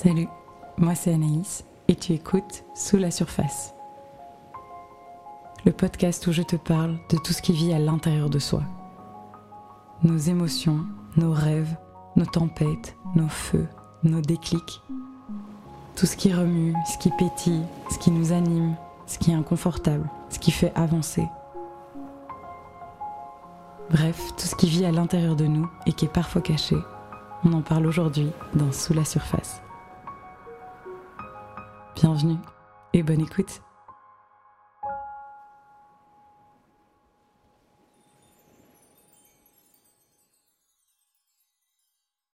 Salut, moi c'est Anaïs et tu écoutes Sous la surface. Le podcast où je te parle de tout ce qui vit à l'intérieur de soi. Nos émotions, nos rêves, nos tempêtes, nos feux, nos déclics. Tout ce qui remue, ce qui pétille, ce qui nous anime, ce qui est inconfortable, ce qui fait avancer. Bref, tout ce qui vit à l'intérieur de nous et qui est parfois caché. On en parle aujourd'hui dans Sous la surface. Bienvenue et bonne écoute.